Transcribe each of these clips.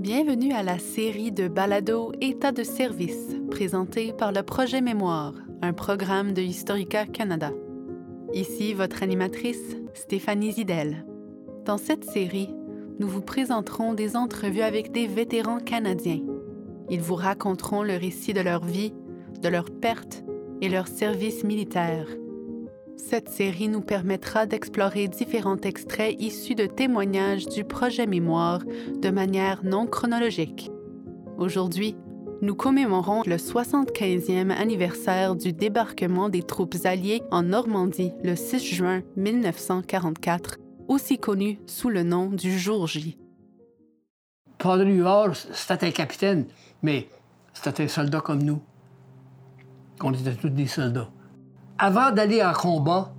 Bienvenue à la série de balado État de service, présentée par le Projet Mémoire, un programme de Historica Canada. Ici votre animatrice, Stéphanie Zidel. Dans cette série, nous vous présenterons des entrevues avec des vétérans canadiens. Ils vous raconteront le récit de leur vie, de leurs pertes et leur service militaire. Cette série nous permettra d'explorer différents extraits issus de témoignages du projet Mémoire de manière non chronologique. Aujourd'hui, nous commémorons le 75e anniversaire du débarquement des troupes alliées en Normandie le 6 juin 1944, aussi connu sous le nom du jour J. Padre Huard, c'était un capitaine, mais c'était un soldat comme nous. On était tous des soldats avant d'aller en combat,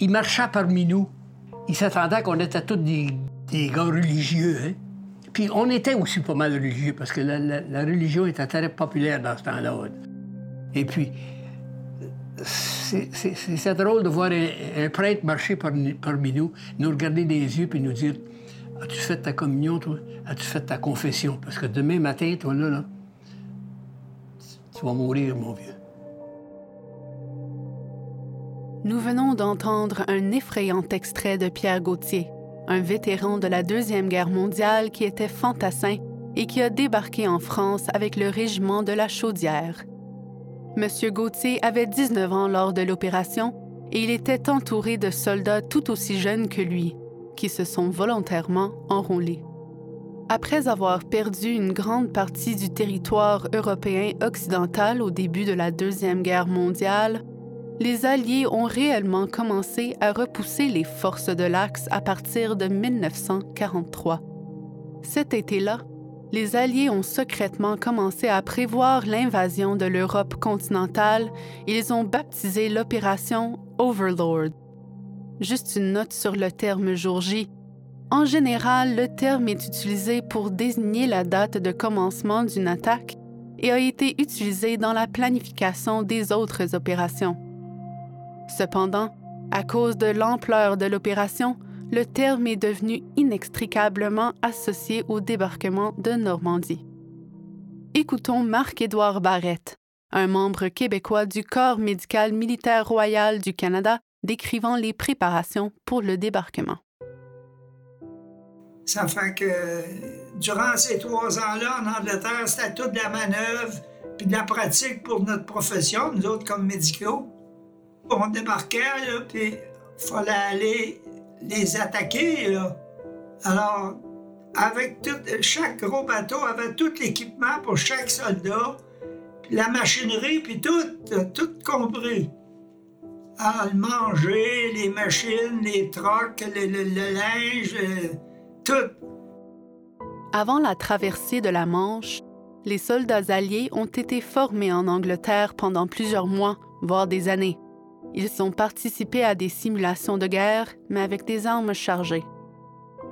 il marchait parmi nous. Il s'attendait qu'on était tous des, gars religieux. Hein. Puis on était aussi pas mal religieux parce que la, religion était très populaire dans ce temps-là. Et puis, c'est drôle de voir un, prêtre marcher parmi, nous, nous regarder des yeux puis nous dire As-tu fait ta communion, toi? As-tu fait ta confession? Parce que demain matin, toi, là, là tu vas mourir, mon vieux. Nous venons d'entendre un effrayant extrait de Pierre Gauthier, un vétéran de la Deuxième Guerre mondiale qui était fantassin et qui a débarqué en France avec le régiment de la Chaudière. Monsieur Gauthier avait 19 ans lors de l'opération et il était entouré de soldats tout aussi jeunes que lui, qui se sont volontairement enrôlés. Après avoir perdu une grande partie du territoire européen occidental au début de la Deuxième Guerre mondiale, les Alliés ont réellement commencé à repousser les forces de l'Axe à partir de 1943. Cet été-là, les Alliés ont secrètement commencé à prévoir l'invasion de l'Europe continentale et ils ont baptisé l'opération Overlord. Juste une note sur le terme jour J. En général, le terme est utilisé pour désigner la date de commencement d'une attaque et a été utilisé dans la planification des autres opérations. Cependant, à cause de l'ampleur de l'opération, le terme est devenu inextricablement associé au débarquement de Normandie. Écoutons Marc-Édouard Barrette, un membre québécois du Corps médical militaire royal du Canada, décrivant les préparations pour le débarquement. Ça fait que durant ces trois ans-là, en Angleterre, c'était toute de la manœuvre puis de la pratique pour notre profession, nous autres comme médicaux on débarquait, là, puis il fallait aller les attaquer. Alors, avec tout, chaque gros bateau avait tout l'équipement pour chaque soldat, puis la machinerie, puis tout, tout compris. Alors, le manger, les machines, les trocs, le, le linge, euh, tout. Avant la traversée de la Manche, les soldats alliés ont été formés en Angleterre pendant plusieurs mois, voire des années. Ils ont participé à des simulations de guerre, mais avec des armes chargées.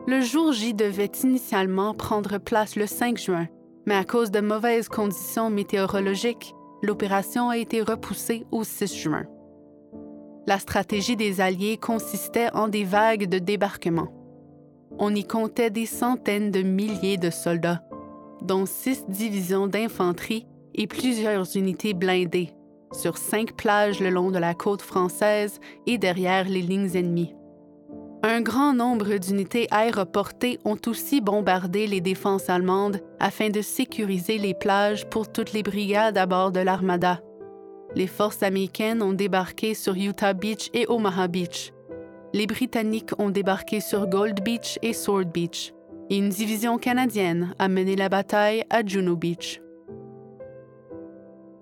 Le jour J devait initialement prendre place le 5 juin, mais à cause de mauvaises conditions météorologiques, l'opération a été repoussée au 6 juin. La stratégie des Alliés consistait en des vagues de débarquement. On y comptait des centaines de milliers de soldats, dont six divisions d'infanterie et plusieurs unités blindées, sur cinq plages le long de la côte française et derrière les lignes ennemies. Un grand nombre d'unités aéroportées ont aussi bombardé les défenses allemandes afin de sécuriser les plages pour toutes les brigades à bord de l'Armada. Les forces américaines ont débarqué sur Utah Beach et Omaha Beach. Les Britanniques ont débarqué sur Gold Beach et Sword Beach. Et une division canadienne a mené la bataille à Juno Beach.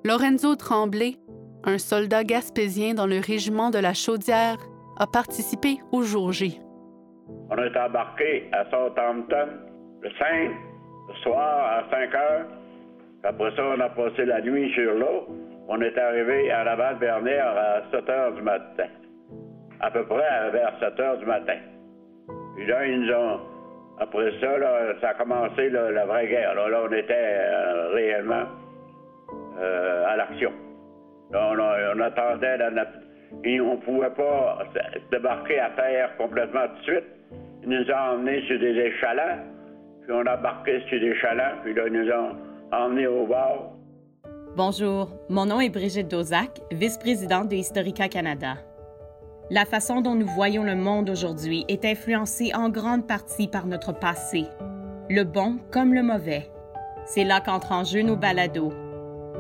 Lorenzo Tremblay, un soldat gaspésien dans le régiment de la Chaudière, a participé au jour J. On est embarqué à Southampton le 5, le soir à 5 heures. Après ça, on a passé la nuit sur l'eau. On est arrivé à Laval-Bernière à 7 heures du matin. À peu près vers 7 heures du matin. Puis là, ils nous ont. Après ça, ça a commencé la vraie guerre. Là, on était euh, réellement euh, à l'action. On, attendait, et on ne pouvait pas débarquer à terre complètement tout de suite. Ils nous ont emmenés sur des échalons, Puis on a embarqué sur des chalands, puis là, ils nous ont emmenés au bord. Bonjour, mon nom est Brigitte Dozac, vice-présidente de Historica Canada. La façon dont nous voyons le monde aujourd'hui est influencée en grande partie par notre passé, le bon comme le mauvais. C'est là qu'entrent en jeu nos balados.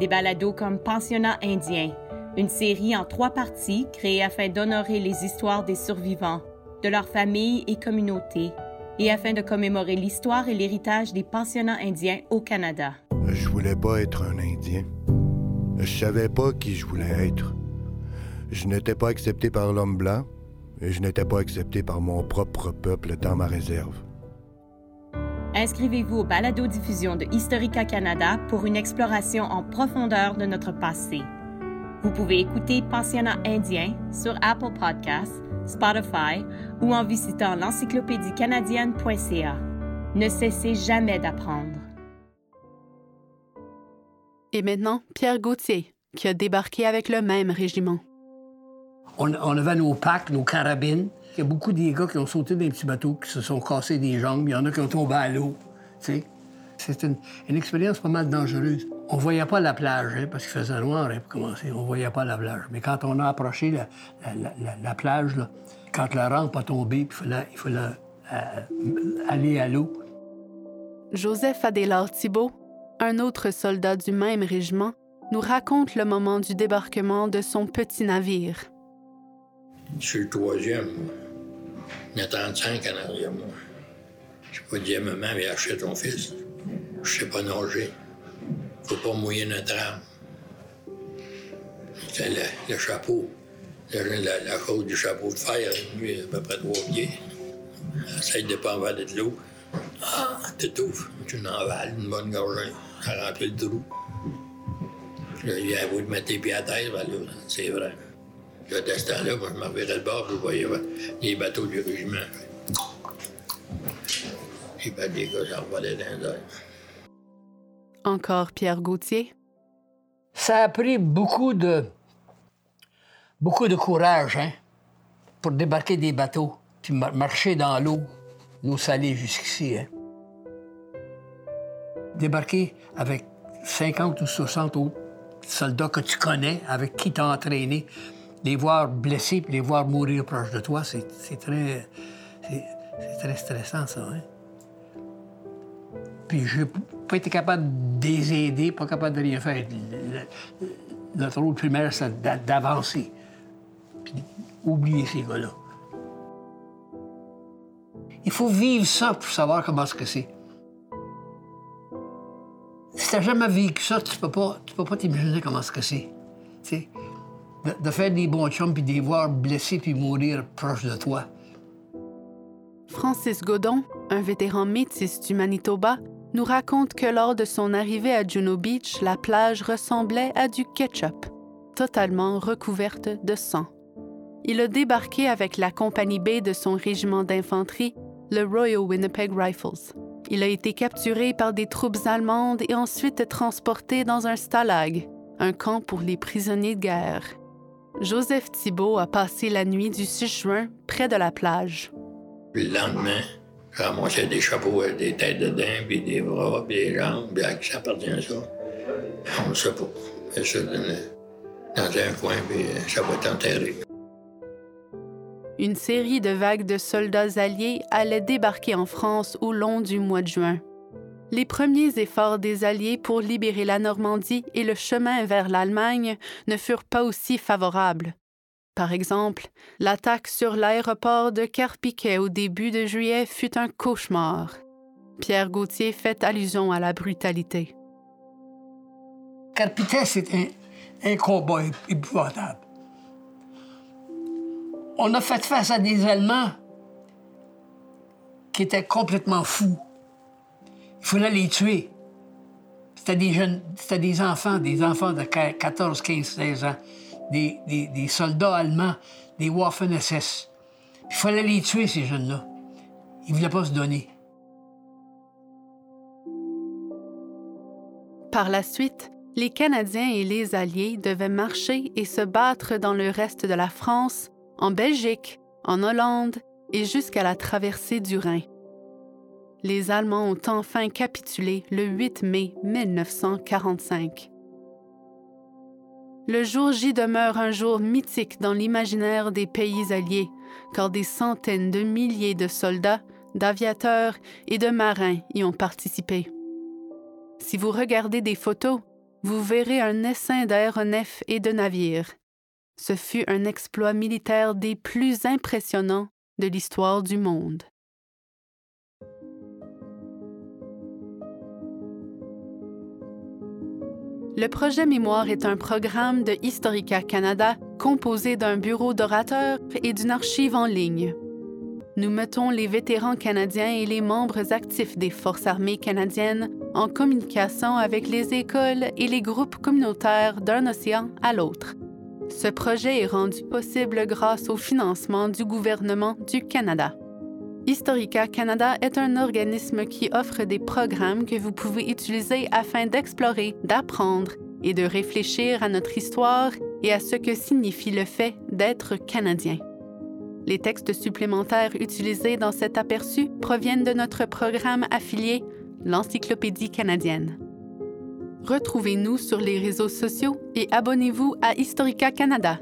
Des balados comme Pensionnat indien, une série en trois parties créée afin d'honorer les histoires des survivants, de leurs familles et communautés, et afin de commémorer l'histoire et l'héritage des pensionnats indiens au Canada. Je voulais pas être un Indien. Je savais pas qui je voulais être. Je n'étais pas accepté par l'homme blanc et je n'étais pas accepté par mon propre peuple dans ma réserve. Inscrivez-vous au balado-diffusion de Historica Canada pour une exploration en profondeur de notre passé. Vous pouvez écouter Pensionnat indien sur Apple Podcasts, Spotify ou en visitant l'encyclopédie canadienne.ca. Ne cessez jamais d'apprendre. Et maintenant, Pierre Gauthier, qui a débarqué avec le même régiment. On, on avait nos packs, nos carabines. Il y a beaucoup des gars qui ont sauté des petits bateaux, qui se sont cassés des jambes. Il y en a qui ont tombé à l'eau. C'est une, une expérience pas mal dangereuse. On voyait pas la plage, hein, parce qu'il faisait noir hein, pour commencer. On voyait pas la plage. Mais quand on a approché la, la- la- la- la plage, là, quand la rampe a tombé, puis il fallait, il fallait euh, aller à l'eau, Joseph Adélard Thibault, un autre soldat du même régiment, nous raconte le moment du débarquement de son petit navire. Je suis le troisième. Il y a 35 en arrière, moi. Je peux dire, maman, viens acheter ton fils. Je sais pas nager. Faut pas mouiller notre âme. Le, le chapeau. La, la du chapeau de fer, lui, à peu près trois pieds. Essaye de pas avaler de l'eau. Ah, t'étouffes. Tu en avales une bonne gorgée. Ça remplit le trou. Là, il a voulu mettre tes pieds à terre, ben c'est vrai. Là, de ce temps-là, moi, je me revirais le bord, je voyais les bateaux du régiment. Puis ben, les gars, ça revolait dans les airs. Encore Pierre Gauthier? Ça a pris beaucoup de beaucoup de courage hein, pour débarquer des bateaux puis mar- marcher dans l'eau, l'eau salée jusqu'ici. Hein. Débarquer avec 50 ou 60 autres soldats que tu connais, avec qui tu as entraîné, les voir blessés puis les voir mourir proche de toi, c'est très, c'est très stressant, ça. Hein. Puis j'ai pas été capable de les aider, pas capable de rien faire. Notre rôle primaire, c'est d'a- d'avancer. Puis oublier ces gars-là. Il faut vivre ça pour savoir comment c'est. Si t'as jamais vécu ça, tu peux pas, tu peux pas t'imaginer comment ce que c'est. De faire des bons chums puis de les voir blessés puis mourir proche de toi. Francis Godon, un vétéran métis du Manitoba, nous raconte que lors de son arrivée à Juno Beach, la plage ressemblait à du ketchup, totalement recouverte de sang. Il a débarqué avec la compagnie B de son régiment d'infanterie, le Royal Winnipeg Rifles. Il a été capturé par des troupes allemandes et ensuite transporté dans un stalag, un camp pour les prisonniers de guerre. Joseph Thibault a passé la nuit du 6 juin près de la plage. Puis le lendemain, j'ai ramassé des chapeaux des têtes de dinde, puis des bras, puis des jambes, puis à qui ça appartient à ça? On ne sait pas. C'est ça dans, un coin, puis ça va être enterré. Une série de vagues de soldats alliés allait débarquer en France au long du mois de juin. Les premiers efforts des Alliés pour libérer la Normandie et le chemin vers l'Allemagne ne furent pas aussi favorables. Par exemple, l'attaque sur l'aéroport de Carpiquet au début de juillet fut un cauchemar. Pierre Gauthier fait allusion à la brutalité. Carpitet, c'est un, un combat ép- épouvantable. On a fait face à des Allemands qui étaient complètement fous. Il fallait les tuer. C'était des jeunes, c'était des enfants, des enfants de qua- 14, 15, 16 ans, des, des- des soldats allemands, des Waffen-SS. Il fallait les tuer, ces jeunes-là. Ils ne voulaient pas se donner. Par la suite, les Canadiens et les Alliés devaient marcher et se battre dans le reste de la France, en Belgique, en Hollande et jusqu'à la traversée du Rhin. Les Allemands ont enfin capitulé le 8 mai 1945. Le jour J demeure un jour mythique dans l'imaginaire des pays alliés, car des centaines de milliers de soldats, d'aviateurs et de marins y ont participé. Si vous regardez des photos, vous verrez un essaim d'aéronefs et de navires. Ce fut un exploit militaire des plus impressionnants de l'histoire du monde. Le projet Mémoire est un programme de Historica Canada composé d'un bureau d'orateurs et d'une archive en ligne. Nous mettons les vétérans canadiens et les membres actifs des Forces armées canadiennes en communication avec les écoles et les groupes communautaires d'un océan à l'autre. Ce projet est rendu possible grâce au financement du gouvernement du Canada. Historica Canada est un organisme qui offre des programmes que vous pouvez utiliser afin d'explorer, d'apprendre et de réfléchir à notre histoire et à ce que signifie le fait d'être canadien. Les textes supplémentaires utilisés dans cet aperçu proviennent de notre programme affilié, l'Encyclopédie canadienne. Retrouvez-nous sur les réseaux sociaux et abonnez-vous à Historica Canada.